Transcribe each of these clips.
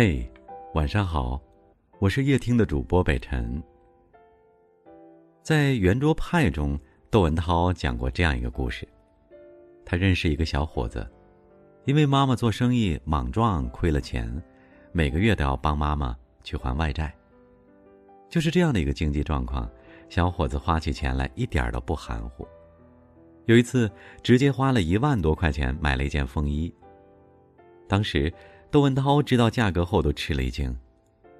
嘿，晚上好，我是夜听的主播北辰。在圆桌派中，窦文涛讲过这样一个故事：他认识一个小伙子，因为妈妈做生意莽撞亏了钱，每个月都要帮妈妈去还外债。就是这样的一个经济状况，小伙子花起钱来一点都不含糊。有一次，直接花了一万多块钱买了一件风衣。当时，窦文涛知道价格后都吃了一惊：“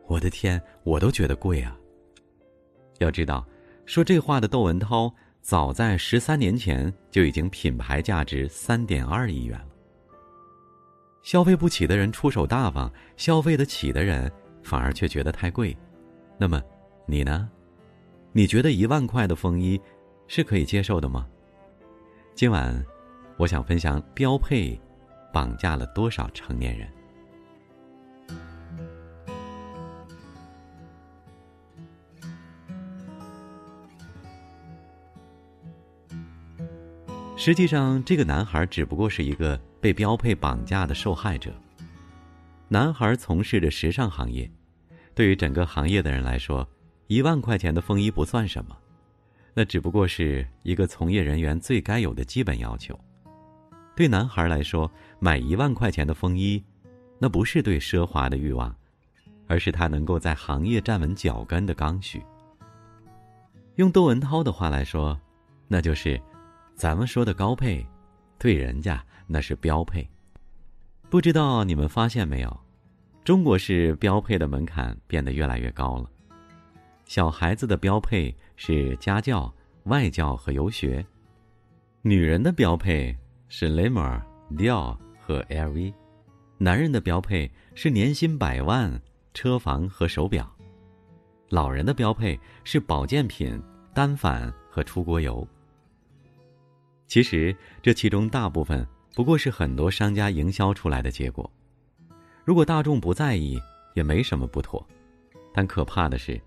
我的天，我都觉得贵啊！”要知道，说这话的窦文涛早在十三年前就已经品牌价值三点二亿元了。消费不起的人出手大方，消费得起的人反而却觉得太贵。那么，你呢？你觉得一万块的风衣是可以接受的吗？今晚，我想分享标配绑架了多少成年人。实际上，这个男孩只不过是一个被标配绑架的受害者。男孩从事着时尚行业。对于整个行业的人来说，一万块钱的风衣不算什么，那只不过是一个从业人员最该有的基本要求。对男孩来说，买一万块钱的风衣，那不是对奢华的欲望，而是他能够在行业站稳脚跟的刚需。用窦文涛的话来说，那就是咱们说的高配，对人家那是标配。不知道你们发现没有？中国式标配的门槛变得越来越高了。小孩子的标配是家教、外教和游学；女人的标配是雷蒙、迪奥和 LV；男人的标配是年薪百万、车房和手表；老人的标配是保健品、单反和出国游。其实，这其中大部分不过是很多商家营销出来的结果。如果大众不在意，也没什么不妥。但可怕的是，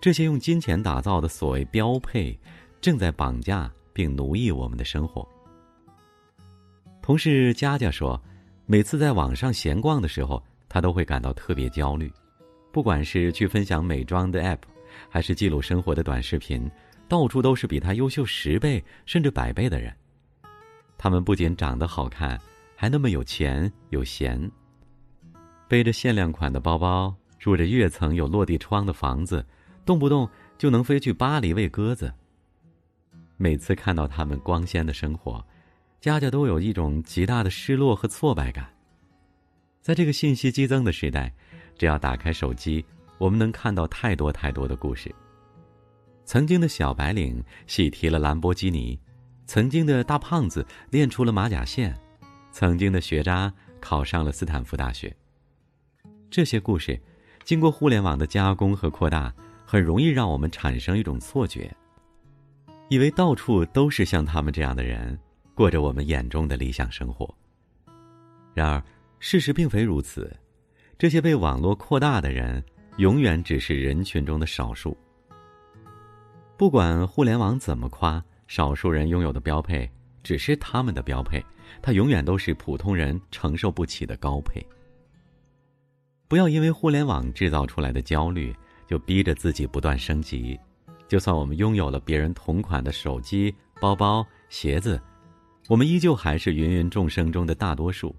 这些用金钱打造的所谓标配，正在绑架并奴役我们的生活。同事佳佳说，每次在网上闲逛的时候，她都会感到特别焦虑。不管是去分享美妆的 App，还是记录生活的短视频，到处都是比他优秀十倍甚至百倍的人。他们不仅长得好看，还那么有钱有闲。背着限量款的包包，住着跃层有落地窗的房子，动不动就能飞去巴黎喂鸽子。每次看到他们光鲜的生活，佳佳都有一种极大的失落和挫败感。在这个信息激增的时代，只要打开手机，我们能看到太多太多的故事。曾经的小白领喜提了兰博基尼，曾经的大胖子练出了马甲线，曾经的学渣考上了斯坦福大学。这些故事，经过互联网的加工和扩大，很容易让我们产生一种错觉，以为到处都是像他们这样的人，过着我们眼中的理想生活。然而，事实并非如此，这些被网络扩大的人，永远只是人群中的少数。不管互联网怎么夸，少数人拥有的标配，只是他们的标配，它永远都是普通人承受不起的高配。不要因为互联网制造出来的焦虑，就逼着自己不断升级。就算我们拥有了别人同款的手机、包包、鞋子，我们依旧还是芸芸众生中的大多数，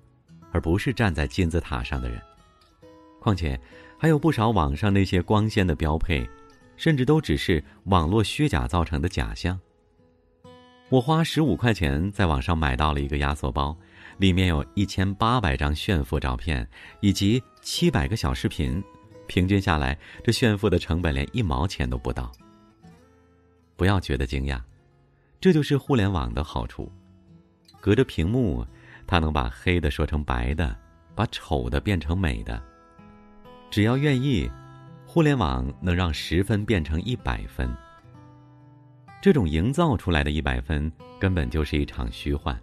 而不是站在金字塔上的人。况且，还有不少网上那些光鲜的标配，甚至都只是网络虚假造成的假象。我花十五块钱在网上买到了一个压缩包。里面有一千八百张炫富照片，以及七百个小视频，平均下来，这炫富的成本连一毛钱都不到。不要觉得惊讶，这就是互联网的好处。隔着屏幕，它能把黑的说成白的，把丑的变成美的。只要愿意，互联网能让十分变成一百分。这种营造出来的一百分，根本就是一场虚幻。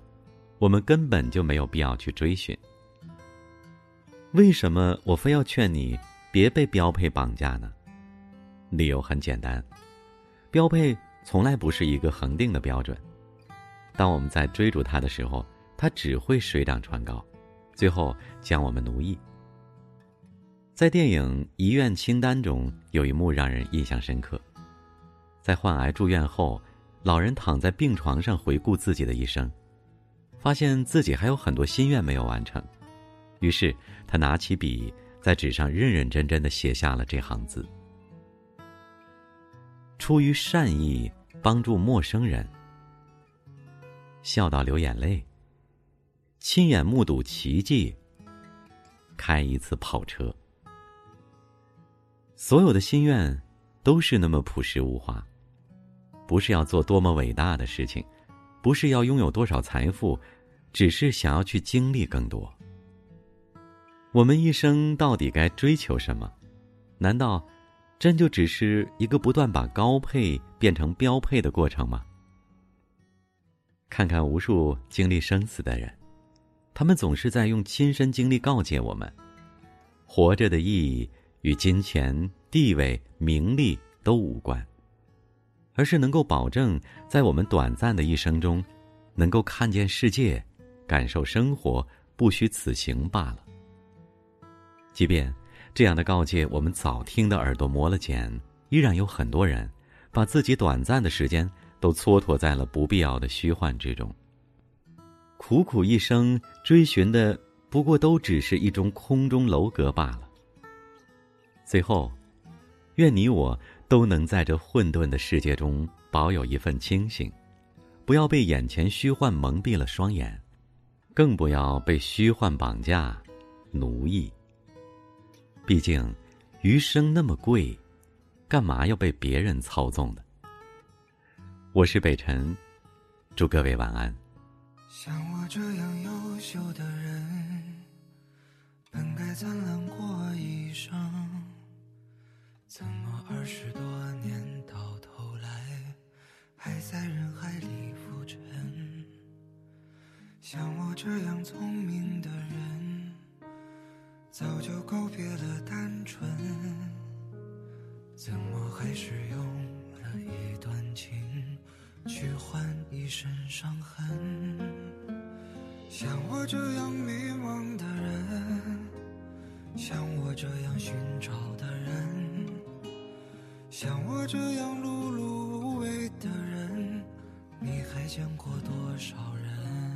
我们根本就没有必要去追寻。为什么我非要劝你别被标配绑架呢？理由很简单，标配从来不是一个恒定的标准。当我们在追逐它的时候，它只会水涨船高，最后将我们奴役。在电影《遗愿清单》中，有一幕让人印象深刻。在患癌住院后，老人躺在病床上回顾自己的一生，发现自己还有很多心愿没有完成，于是他拿起笔，在纸上认认真真的写下了这行字：“出于善意帮助陌生人，笑到流眼泪，亲眼目睹奇迹，开一次跑车。”所有的心愿，都是那么朴实无华。不是要做多么伟大的事情，不是要拥有多少财富，只是想要去经历更多。我们一生到底该追求什么？难道真就只是一个不断把高配变成标配的过程吗？看看无数经历生死的人，他们总是在用亲身经历告诫我们：活着的意义。与金钱、地位、名利都无关，而是能够保证在我们短暂的一生中，能够看见世界、感受生活，不虚此行罢了。即便这样的告诫我们早听的耳朵磨了茧，依然有很多人把自己短暂的时间都蹉跎在了不必要的虚幻之中。苦苦一生追寻的，不过都只是一种空中楼阁罢了。最后，愿你我都能在这混沌的世界中保有一份清醒，不要被眼前虚幻蒙蔽了双眼，更不要被虚幻绑架、奴役。毕竟，余生那么贵，干嘛要被别人操纵呢？我是北辰，祝各位晚安。像我这样优秀的人，本该灿烂过一生。二十多年到头来，还在人海里浮沉？像我这样聪明的人，早就告别了单纯，怎么还是用了一段情去换一身伤痕？像我这样迷茫的人，像我这样寻找的人。像我这样碌碌无为的人，你还见过多少人？